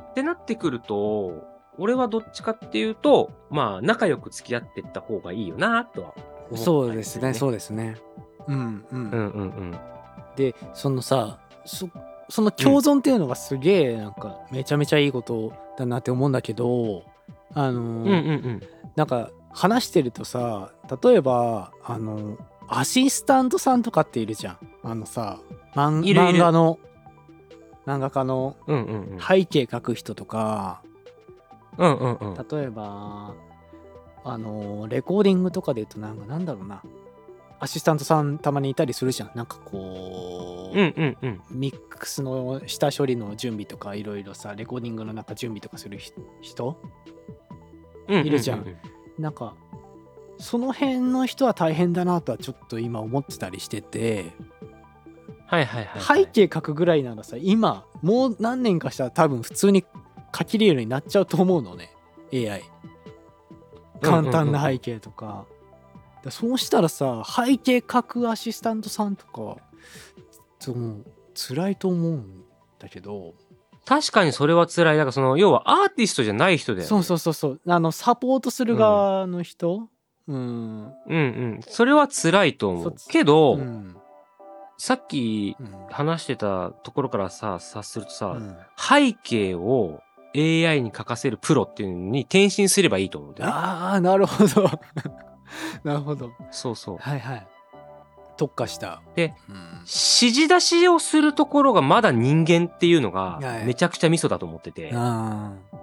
Speaker 1: ってなってくると、俺はどっちかっていうと、まあ、仲良く付き合っていった方がいいよな、とは思ったり
Speaker 2: うんそうですね
Speaker 1: う。
Speaker 2: そうですねうんうん
Speaker 1: うんうんうん。
Speaker 2: でそのさそその共存っていうのがすげえなんかめちゃめちゃいいことだなって思うんだけどあのー
Speaker 1: うんうんうん。
Speaker 2: なんか話してるとさ例えばあのアシスタントさんとかっているじゃんあのさ漫画の漫画家の
Speaker 1: うんうんうん。
Speaker 2: 背景描く人とか
Speaker 1: うんうんうん。
Speaker 2: 例えばあのレコーディングとかで言うとなんかなんだろうなアシスタントさんたまにいたりするじゃんなんかこう、
Speaker 1: うんうんうん。
Speaker 2: ミックスの下処理の準備とかいろいろさレコーディングの中準備とかするひ人？
Speaker 1: うん
Speaker 2: いるじゃん
Speaker 1: うう
Speaker 2: なんかその辺の人は大変だなとはちょっと今思ってたりしてて
Speaker 1: はいはいはいはい。
Speaker 2: 背景書くぐらいならさ今もう何年かしたら多分普通に書きれるようになっちゃうと思うのね。AI 簡単な背景とか,、そうしたらさ背景書くアシスタントさんとかちょもう辛いと思うんだけど。
Speaker 1: 確かにそれは辛い。なんかその、要はアーティストじゃない人だよ、ね。
Speaker 2: そうそうそうそう。あのサポートする側の人？うん。
Speaker 1: うんうん。それは辛いと思。
Speaker 2: そう
Speaker 1: けど、
Speaker 2: うん。
Speaker 1: さっき
Speaker 2: うん。
Speaker 1: 話してたところからさ、察するとさ、
Speaker 2: うん。
Speaker 1: 背景を AI に書かせるプロっていうのに転身すればいいと思うんだよね。
Speaker 2: ああなるほど。なるほど。
Speaker 1: そうそう。
Speaker 2: はいはい。特化した。
Speaker 1: で
Speaker 2: うん。
Speaker 1: 指示出しをするところがまだ人間っていうのが
Speaker 2: はい。
Speaker 1: めちゃくちゃミソだと思ってて。
Speaker 2: ああ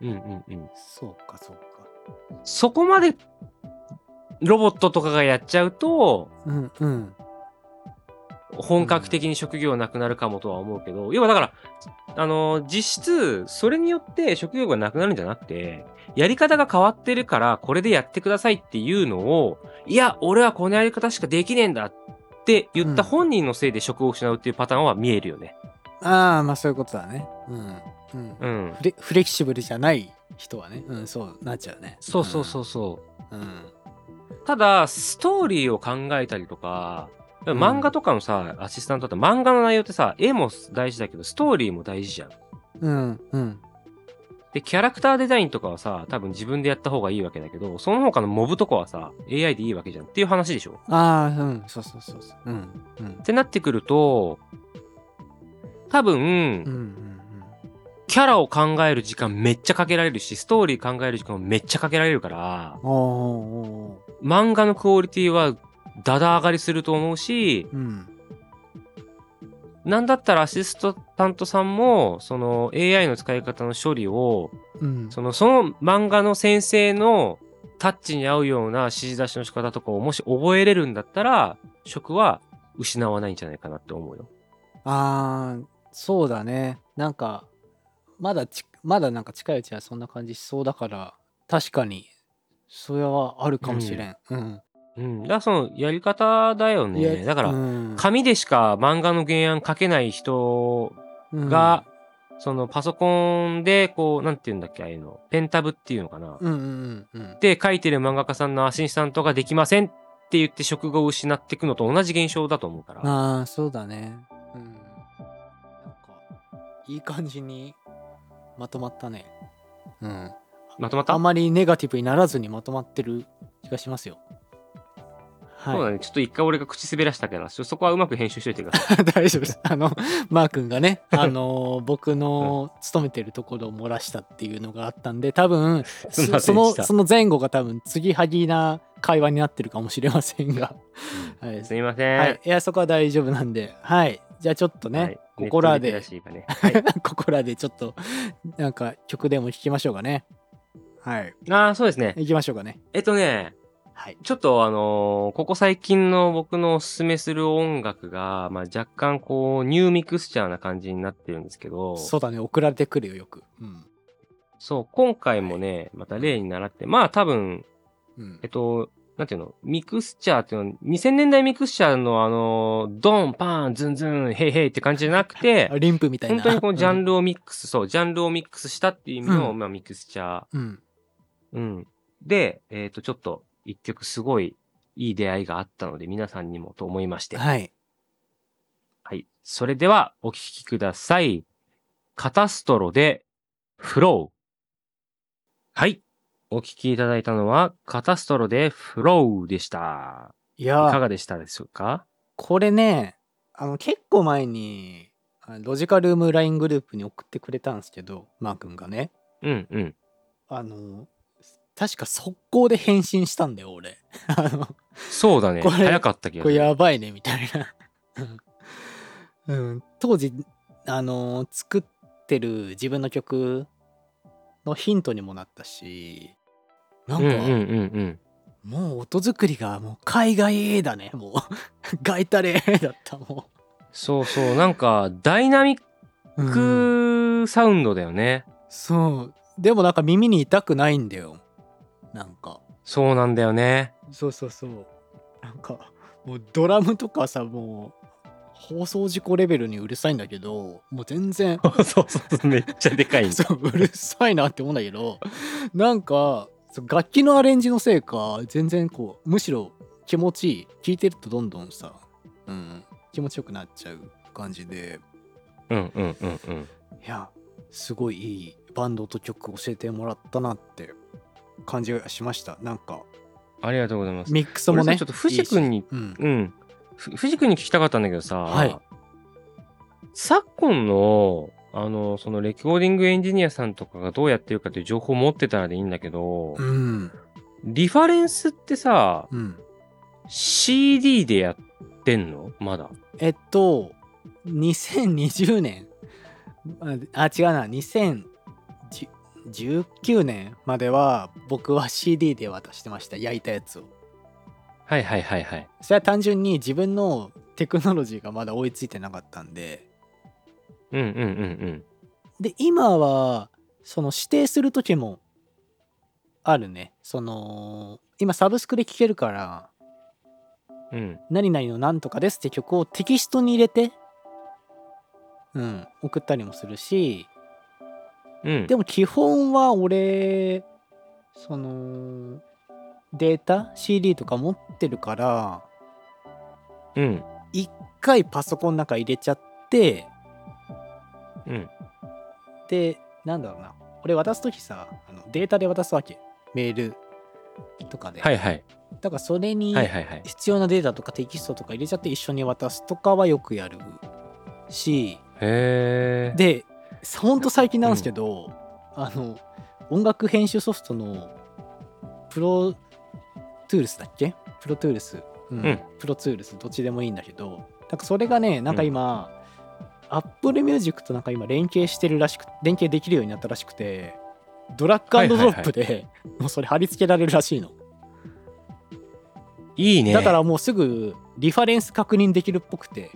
Speaker 1: うんうんうん。
Speaker 2: そうかそうか。
Speaker 1: そこまでロボットとかがやっちゃうと、
Speaker 2: うんうん
Speaker 1: 本格的に職業なくなるかもとは思うけど、要はだから、あの、実質、それによって職業がなくなるんじゃなくて、やり方が変わってるから、これでやってくださいっていうのを、いや、俺はこのやり方しかできねえんだって言った
Speaker 2: うん。
Speaker 1: 本人のせいで職を失うっていうパターンは見えるよね。
Speaker 2: ああまあそういうことだね。うん。うん。
Speaker 1: うん。
Speaker 2: フレフレキシブルじゃない人はね。うんそうなっちゃうね。
Speaker 1: そうそうそうそう。
Speaker 2: うん、うん。
Speaker 1: ただ、ストーリーを考えたりとか、
Speaker 2: ん
Speaker 1: 漫画とかのさ、アシスタントって漫画の内容ってさ、絵も大事だけど、ストーリーも大事じゃん。
Speaker 2: うんうん。
Speaker 1: で、キャラクターデザインとかはさ、多分自分でやった方がいいわけだけど、その他のモブとかはさ、AI でいいわけじゃんっていう話でしょ。
Speaker 2: ああうん。そうそうそうそう。うんうん。
Speaker 1: ってなってくると、多分、
Speaker 2: うんうん
Speaker 1: キャラを考える時間めっちゃかけられるし、ストーリー考える時間もめっちゃかけられるから、漫画のクオリティはだだ上がりすると思うし、
Speaker 2: うん
Speaker 1: なんだったらアシスタントさんも、その AI の使い方の処理を、
Speaker 2: うん
Speaker 1: その、その漫画の先生のタッチに合うような指示出しの仕方とかをもし覚えれるんだったら、職は失わないんじゃないかなって思うよ。
Speaker 2: ああそうだねなんかまだちまだなんか近いうちはそんな感じしそうだから確かにそれはあるかもしれんうん、
Speaker 1: うん。だからそのやり方だよね。だから、
Speaker 2: うん。
Speaker 1: 紙でしか漫画の原案書けない人
Speaker 2: うん。
Speaker 1: が、そのパソコンでこう、なんて言うんだっけ、ああいうの。ペンタブっていうのかな。
Speaker 2: うんうんうんうん。
Speaker 1: で、書いてる漫画家さんのアシスタントができませんって言って職業を失っていくのと同じ現象だと思うから。
Speaker 2: ああそうだね。うん。なんかいい感じにまとまったね。うん。
Speaker 1: まとまった？
Speaker 2: あんまりネガティブにならずにまとまってる気がしますよはい
Speaker 1: そうだね。ちょっと一回俺が口滑らしたから、ちょそこはうまく編集しといてください。
Speaker 2: 大丈夫です。あの、マー君がね、あの、僕の勤めてるところを漏らしたっていうのがあったんで、多分、そその、その前後が多分、継ぎはぎな会話になってるかもしれませんが、はい。
Speaker 1: すみません。
Speaker 2: はい。いや、そこは大丈夫なんで、はい。じゃあちょっとね、
Speaker 1: はい
Speaker 2: ここらで、
Speaker 1: ね。はい。
Speaker 2: ここらでちょっと、なんか曲でも弾きましょうかね。はい。
Speaker 1: ああ、そうですね。
Speaker 2: 行きましょうかね。
Speaker 1: えっとね、
Speaker 2: はい。
Speaker 1: ちょっとあのーここ最近の僕のおすすめする音楽が、まあ、若干こう、ニューミクスチャーな感じになってるんですけど、
Speaker 2: そうだね、送られてくるよ、よく。うん。
Speaker 1: そう、今回もね、また例に習って、まあ多分、
Speaker 2: うん
Speaker 1: えっ。と、なんていうのミクスチャーっていうのは、2000年代ミクスチャーのあの、ドン、パン、ズンズン、ヘイヘイって感じじゃなくて
Speaker 2: あ、リンプみたいな。
Speaker 1: 本当にこのジャンルをミックス、そう、ジャンルをミックスしたっていう意味の、
Speaker 2: うん
Speaker 1: まあミクスチャー。
Speaker 2: うん。
Speaker 1: うん。で、えっ、と、ちょっと、一曲すごいいい出会いがあったので、皆さんにもと思いまして。
Speaker 2: はい。
Speaker 1: はい。それでは、お聴きください。カタストロで、フロー。はい。お聴きいただいたのは、カタストロで、フローでした。い
Speaker 2: いや
Speaker 1: かがでしたでしょうか？
Speaker 2: これねあの結構前にあロジカルーム LINE グループに送ってくれたんですけどマー君がね
Speaker 1: うんうん。
Speaker 2: あの確か速攻で返信したんだよ俺。あの
Speaker 1: そうだね。
Speaker 2: これ
Speaker 1: 早かった気が
Speaker 2: これ。やばいねみたいな。うん。当時あの作ってる自分の曲のヒントにもなったしなんか、
Speaker 1: うんうんうんうん。
Speaker 2: もう音作りがもう海外だねもう。ガイタレだったも
Speaker 1: そうそう、なんか、ダイナミッ
Speaker 2: う、うん。
Speaker 1: クサウンドだよね。
Speaker 2: そう。でもなんか耳に痛くないんだよなんか
Speaker 1: そうなんだよね。
Speaker 2: そうそうそうなんかもうドラムとかさもう放送事故レベルにうるさいんだけどもう全然
Speaker 1: そうそうそう、めっちゃでかいんだ。
Speaker 2: そううるさいなって思うんだけどなんか楽器のアレンジのせいか全然こうむしろ気持ちいい聴いてるとどんどんさ、うん、気持ちよくなっちゃう感じで
Speaker 1: うんうんうんうん。
Speaker 2: いやすごいいいバンドと曲教えてもらったなって感じがしました。なんか。
Speaker 1: ありがとうございます。
Speaker 2: ミックスもね。
Speaker 1: ちょっと藤君に
Speaker 2: うん、
Speaker 1: うん。ふ藤君に聞きたかったんだけどさ、
Speaker 2: はい。
Speaker 1: 昨今の、あの、そのレコーディングエンジニアさんとかがどうやってるかという情報を持ってたらでいいんだけど、
Speaker 2: うん。
Speaker 1: リファレンスってさ、
Speaker 2: うん。
Speaker 1: CD でやってんの？まだ。
Speaker 2: えっと2020年？あ違うな2019年までは僕は CD で渡してました焼いたやつを
Speaker 1: はいはいはいはい。
Speaker 2: それは単純に自分のテクノロジーがまだ追いついてなかったんで
Speaker 1: うんうんうん
Speaker 2: で今はその指定する時もあるねその今サブスクで聴けるから
Speaker 1: うん。うん。
Speaker 2: 何々のなんとかですって曲をテキストに入れてうん送ったりもするし
Speaker 1: うん。
Speaker 2: でも基本は俺そのデータ CD とか持ってるから
Speaker 1: うん。
Speaker 2: 一回パソコンの中入れちゃって
Speaker 1: うん。
Speaker 2: でなんだろうな俺渡す時さあのデータで渡すわけメールとかで、
Speaker 1: はいはい。
Speaker 2: だからそれに。必要なデータとかテキストとか入れちゃって一緒に渡すとかはよくやるし
Speaker 1: へえ。
Speaker 2: でほんと最近なんですけど、あの音楽編集ソフトのプロトゥールスだっけ？プロトゥールス、うん。
Speaker 1: うん。
Speaker 2: プロツールスどっちでもいいんだけどなんかそれがねなんか今、Apple Music となんか今連携してるらしく連携できるようになったらしくてドラッグアンドドロップでもうそれ貼り付けられるらしいの、
Speaker 1: いいね。
Speaker 2: だからもうすぐリファレンス確認できるっぽくて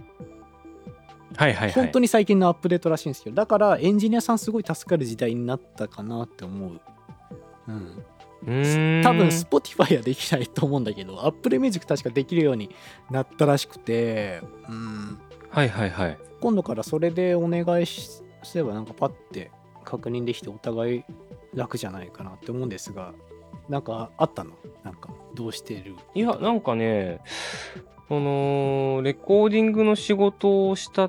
Speaker 1: はいはいはい。
Speaker 2: 本当に最近のアップデートらしいんですけどだからエンジニアさんすごい助かる時代になったかなって思う、うん、
Speaker 1: ん
Speaker 2: 多分 Spotify はできないと思うんだけど Apple Music 確かできるようになったらしくて、うん、
Speaker 1: はいはいはい。
Speaker 2: 今度からそれでお願いしすればなんかパッて確認できてお互い楽じゃないかなって思うんですがなんかあったの？なんかどうしてる？
Speaker 1: いや、なんかね、その、レコーディングの仕事をした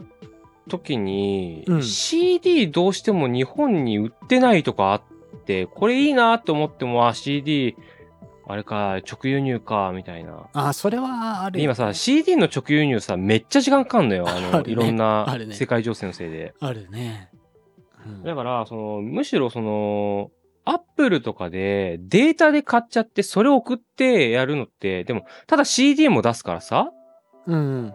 Speaker 1: 時に、
Speaker 2: うん。
Speaker 1: CD どうしても日本に売ってないとかあって、これいいなって思っても、あ、CD、あれか、直輸入か、みたいな。
Speaker 2: あそれはあるよ
Speaker 1: で今さ、CD の直輸入さ、めっちゃ時間かかんのよ。あ
Speaker 2: あ
Speaker 1: の、
Speaker 2: るね。
Speaker 1: いろん
Speaker 2: あ
Speaker 1: な世界情勢のせいで。
Speaker 2: あるね、うん。
Speaker 1: だから、その、むしろその、アップルとかでデータで買っちゃって、それを送ってやるのって、でも、ただ CD も出すからさ、
Speaker 2: うんうん。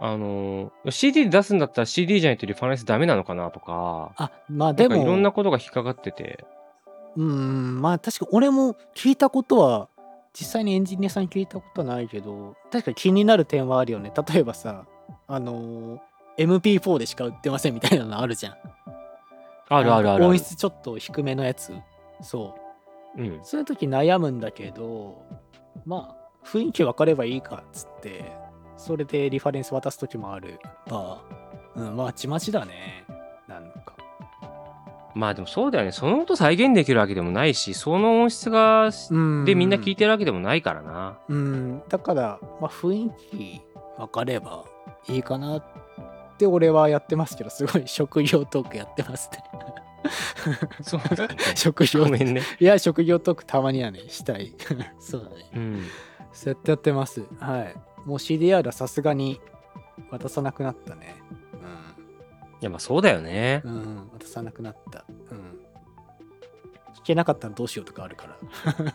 Speaker 1: あのー CD で出すんだったら CD じゃないとリファレンスダメなのかなとか、
Speaker 2: あまあ
Speaker 1: な
Speaker 2: でも
Speaker 1: いろんなことが引っかかってて。
Speaker 2: うんまあ確か俺も聞いたことは実際にエンジニアさんに聞いたことはないけど確かに気になる点はあるよね。例えばさあのー MP4 でしか売ってませんみたいなのあるじゃん
Speaker 1: あるあるある。
Speaker 2: 音質ちょっと低めのやつそう
Speaker 1: うん。
Speaker 2: そういう時悩むんだけどまあ雰囲気分かればいいかっつってそれでリファレンス渡す時もあるまあ、うん、まあちまちだねなんか
Speaker 1: まあでもそうだよね。その音再現できるわけでもないし、その音質が、でみんな聞いてるわけでもないからな。
Speaker 2: うん、だから、まあ、雰囲気分かればいいかなって俺はやってますけど、すごい職業トークやってますね。
Speaker 1: そう。
Speaker 2: 職業
Speaker 1: ごめんね。
Speaker 2: いや、職業トークたまにはね、したい。そうだね。
Speaker 1: うん。
Speaker 2: そうやってやってます。はい。もう CDR はさすがに渡さなくなったね。
Speaker 1: いやまあそうだよね
Speaker 2: う。ん。うん、渡さなくなった。うん。聞けなかったらどうしようとかあるから。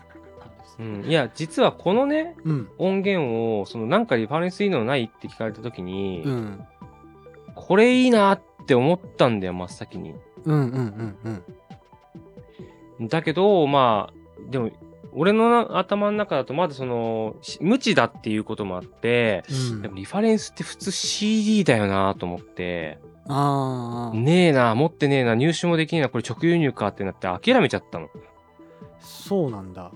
Speaker 1: うん。いや、実はこのね、
Speaker 2: うん。
Speaker 1: 音源を、そのなんかリファレンスいいのないって聞かれた時に、
Speaker 2: うん。
Speaker 1: これいいなって思ったんだよ、真っ先に。
Speaker 2: うんうんうんうん。
Speaker 1: だけど、まあ、でも、俺の頭の中だとまだその、し無知だっていうこともあって、
Speaker 2: うん
Speaker 1: でもリファレンスって普通 CD だよなと思って、
Speaker 2: ああ、
Speaker 1: ねえな、持ってねえな、入手もできねえな、これ直輸入かってなって諦めちゃったの。
Speaker 2: そうなんだ。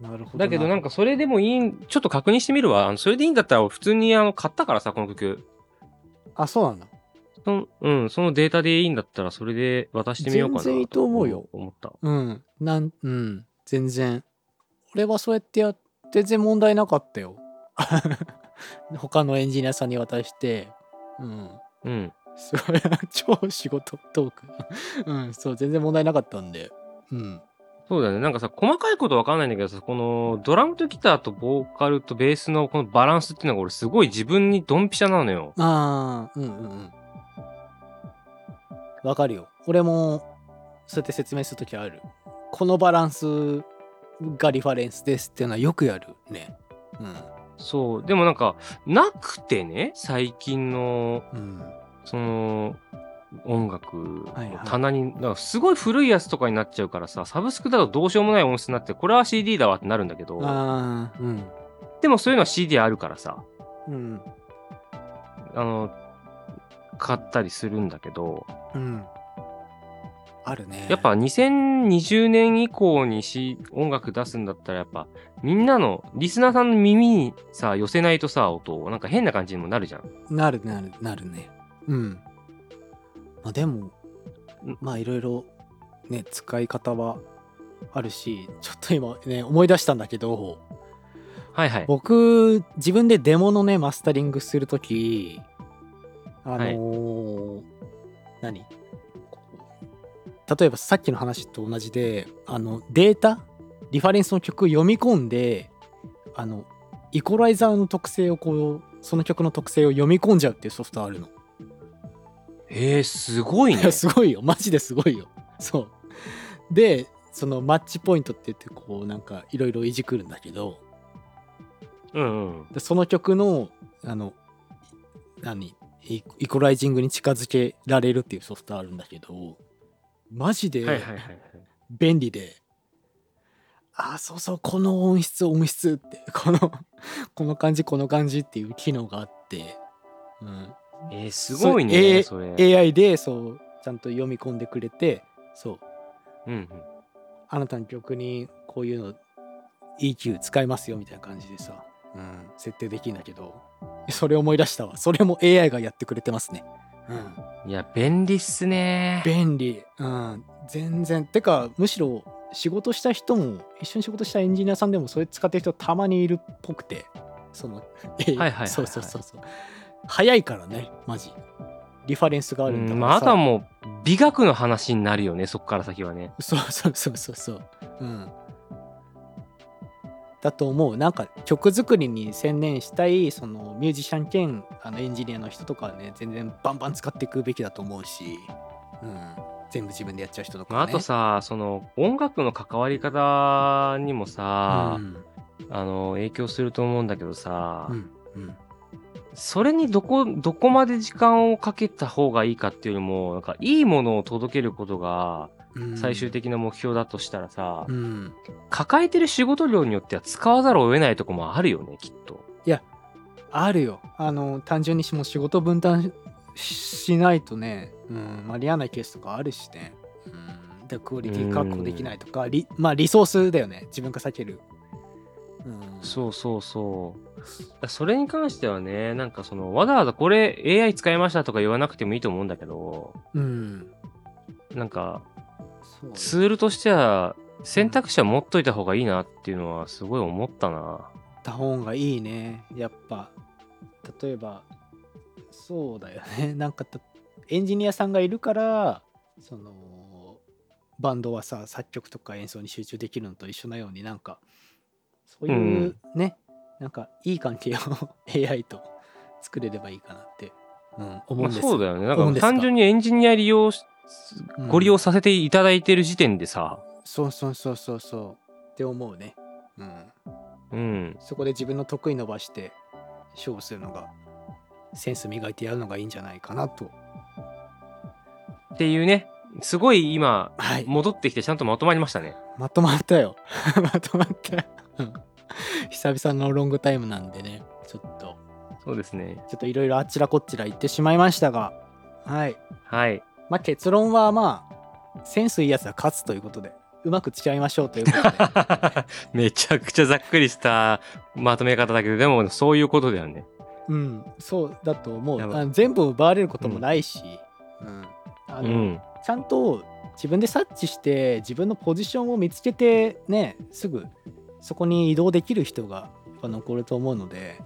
Speaker 2: なるほど。
Speaker 1: だけどなんかそれでもいい、ちょっと確認してみるわ。あのそれでいいんだったら俺普通にあの買ったからさ、この曲。
Speaker 2: あ、そうなんだ。
Speaker 1: そのうん、そのデータでいいんだったらそれで渡してみようかな。
Speaker 2: 全然いいと思うよ。
Speaker 1: 思った。
Speaker 2: うん。なん、うん。全然。俺はそうやってやって、全然問題なかったよ。他のエンジニアさんに渡して、うん。
Speaker 1: うん。
Speaker 2: すごい、超仕事トーク。うん、そう、全然問題なかったんで。うん。
Speaker 1: そうだよね。なんかさ、細かいことわかんないんだけどさ、このドラムとギターとボーカルとベースのこのバランスっていうのが俺すごい自分にドンピシャなのよ。
Speaker 2: ああ、うんうんうん。わかるよ。俺も、そうやって説明するときある。このバランスがリファレンスですっていうのはよくやるね。
Speaker 1: そう。でもなんか、なくてね、最近の、
Speaker 2: うん。うん。
Speaker 1: その、音楽
Speaker 2: はいはい
Speaker 1: の棚に、だからすごい古いやつとかになっちゃうからさ、サブスクだとどうしようもない音質になって、これは CD だわってなるんだけど、
Speaker 2: うん。
Speaker 1: でもそういうのは CD あるからさ、
Speaker 2: うん。
Speaker 1: あの、買ったりするんだけど、
Speaker 2: うん。あるね。
Speaker 1: やっぱ2020年以降にし音楽出すんだったらやっぱみんなのリスナーさんの耳にさ寄せないとさ音をなんか変な感じにもなるじゃん。
Speaker 2: なるなるなるね。うん。まあでも
Speaker 1: うん、
Speaker 2: まあいろいろね、使い方はあるし、ちょっと今ね、思い出したんだけど、
Speaker 1: はいはい。
Speaker 2: 僕、自分でデモのね、マスタリングするとき、あのー何こう例えばさっきの話と同じで、あの、データ、リファレンスの曲読み込んで、あの、イコライザーの特性をこう、その曲の特性を読み込んじゃうっていうソフトあるの。
Speaker 1: えー、すごいね。
Speaker 2: すごいよマジですごいよそうでそのマッチポイントって言ってこうなんかいろいろいじくるんだけど
Speaker 1: うんうん。
Speaker 2: でその曲のあの何？イイコライジングに近づけられるっていうソフトあるんだけどマジで
Speaker 1: はいはいはいはい。
Speaker 2: 便利で、あそうそうこの音質音質ってこの この感じこの感じっていう機能があって、うん、
Speaker 1: えー、すごいね、それ。
Speaker 2: AI でそうちゃんと読み込んでくれてそう。
Speaker 1: うんうん。
Speaker 2: あなたの曲にこういうの EQ 使いますよみたいな感じでさ、うん、設定できるんだけど。それ思い出したわ。それも AI がやってくれてますね、うん、
Speaker 1: いや、便利っすね。
Speaker 2: 便利、うん、全然。てかむしろ仕事した人も一緒に仕事したエンジニアさんでもそれ使ってる人たまにいるっぽくて。その AI
Speaker 1: はいはいはいはい。
Speaker 2: そうそうそうそう早いからねマジリファレンスがあるんだ
Speaker 1: うん、
Speaker 2: から
Speaker 1: まあ、あとはもう美学の話になるよね、そっから先はね。
Speaker 2: そうそうそうそうそう。うん。だと思う。なんか曲作りに専念したいそのミュージシャン兼あのエンジニアの人とかはね全然バンバン使っていくべきだと思うし、うん、全部自分でやっちゃう人とか、ね。
Speaker 1: まあ、あとさ、その音楽の関わり方にもさ、
Speaker 2: うん
Speaker 1: あの影響すると思うんだけどさ、
Speaker 2: うんうん
Speaker 1: それにどこどこまで時間をかけた方がいいかっていうよりもなんかいいものを届けることが
Speaker 2: うん
Speaker 1: 最終的な目標だとしたらさ、
Speaker 2: うん、
Speaker 1: 抱えてる仕事量によっては使わざるを得ないとこもあるよねきっと。
Speaker 2: あるよ。あの単純にしも仕事分担ししないとね、うん、間に合わないケースとかあるしね。うん、でクオリティ確保できないとか、リまあリソースだよね。自分が避ける。うん、
Speaker 1: そうそうそう。それに関してはねなんかそのわざわざこれ AI 使いましたとか言わなくてもいいと思うんだけど
Speaker 2: うん。
Speaker 1: なんかツールとしては選択肢は持っといた方がいいなっていうのはすごい思ったな。
Speaker 2: た方がいいね。やっぱ、例えば、そうだよね。なんかた、エンジニアさんがいるから、その、バンドはさ、作曲とか演奏に集中できるのと一緒なように、なんか、そういうね、なんか、いい関係を AI と作れればいいかなって、うん、思うんです
Speaker 1: そうだよね。なんか単純にエンジニア利用ご利用させていただいてる時点でさ、
Speaker 2: そうそうそうそうそう。って思うね。うん。
Speaker 1: うん。
Speaker 2: そこで自分の得意伸ばして勝負するのがセンス磨いてやるのがいいんじゃないかなと。
Speaker 1: っていうね、すごい今、
Speaker 2: はい
Speaker 1: 戻ってきてちゃんとまとまりましたね。
Speaker 2: まとまったよ まとまったうん 久々のロングタイムなんでねちょっと。
Speaker 1: そうですね。
Speaker 2: ちょっといろいろあちらこちら言ってしまいましたがはい。
Speaker 1: はい。
Speaker 2: まあ結論はまあセンスいいやつは勝つということでうまく付き合いましょうということで。
Speaker 1: めちゃくちゃざっくりしたまとめ方だけど、でもそういうことだよね。
Speaker 2: うん。そうだと思う。全部奪われることもないし、うん。あの
Speaker 1: うん。
Speaker 2: ちゃんと自分で察知して自分のポジションを見つけてねすぐそこに移動できる人が残ると思うので、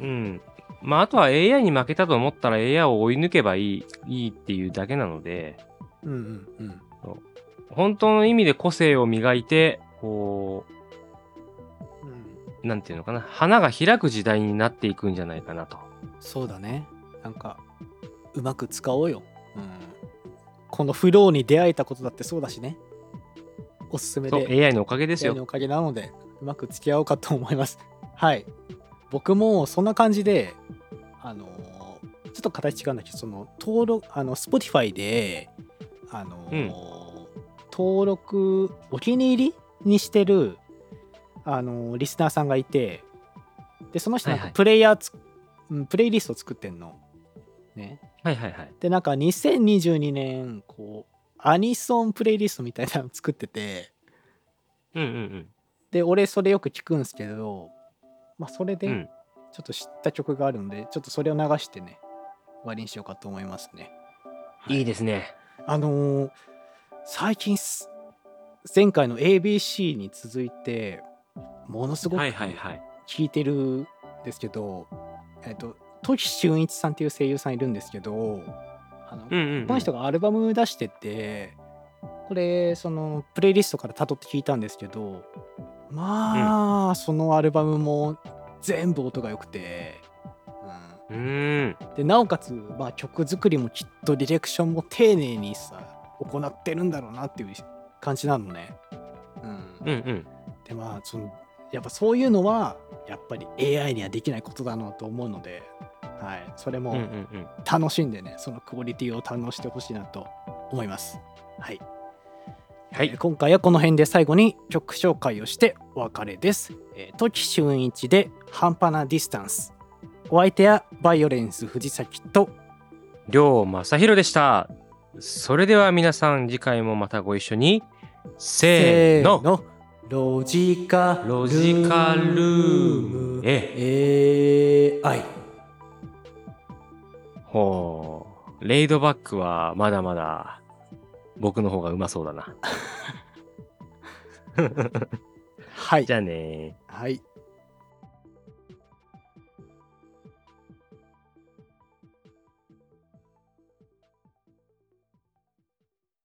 Speaker 1: うん。まあ、あとは AI に負けたと思ったら AI を追い抜けばいい、いいっていうだけなので、
Speaker 2: うん、うんうん。う。ん
Speaker 1: 本当の意味で個性を磨いて、こ
Speaker 2: うん。
Speaker 1: う、なんていうのかな、花が開く時代になっていくんじゃないかなと。
Speaker 2: そうだね。なんかうまく使おうよ、うん、このフローに出会えたことだってそうだしねおすすめで。
Speaker 1: AI のおかげです
Speaker 2: AI
Speaker 1: よ。
Speaker 2: のおかげなのでうまく付き合おうかと思います。はい。僕もそんな感じであのーちょっと形違うんだけどその登録あの Spotify であのー登録お気に入りにしてるあのーリスナーさんがいてでその人なん
Speaker 1: はいはい。
Speaker 2: かプレイヤーつ、うんプレイリスト作ってんの。ね。
Speaker 1: はいはいはい。
Speaker 2: でなんか2022年こうアニソンプレイリストみたいなの作ってて
Speaker 1: うんうん
Speaker 2: で俺それよく聞くんですけどまあそれ
Speaker 1: うん。う
Speaker 2: で
Speaker 1: ん。
Speaker 2: ちょっと知った曲があるので、ちょっとそれを流してね終わりにしようかと思いますね
Speaker 1: いいですね。
Speaker 2: あのー最近す前回の ABC に続いてものすごく
Speaker 1: はいはいはい。
Speaker 2: 聴いてるんですけど、えっと時俊一さんっていう声優さんいるんですけどあの、
Speaker 1: うんうん、うん。
Speaker 2: この人がアルバム出しててこれそのプレイリストから辿って聞いたんですけどまあ、そのアルバムも全部音が良くて、
Speaker 1: うーん。
Speaker 2: うん、でなおかつ、まあ、曲作りもきっとディレクションも丁寧にさ行ってるんだろうなっていう感じなのね。うん
Speaker 1: うんうん。
Speaker 2: でまあそのやっぱそういうのはやっぱり AI にはできないことだなと思うので、はい、それも。楽しんでねそのクオリティを堪能してほしいなと思います。はい、
Speaker 1: はい
Speaker 2: えー。今回はこの辺で最後に曲紹介をしてお別れです。えー、時俊一で半端なディスタンス。お相手はバイオレンス藤崎と
Speaker 1: りょうまさひろでした。それでは皆さん次回もまたご一緒に。せーの。
Speaker 2: ロジカ
Speaker 1: ロジカルームへ
Speaker 2: AI
Speaker 1: ほう。レイドバックはまだまだ僕の方がうまそうだな。
Speaker 2: はい
Speaker 1: じゃあね
Speaker 2: はい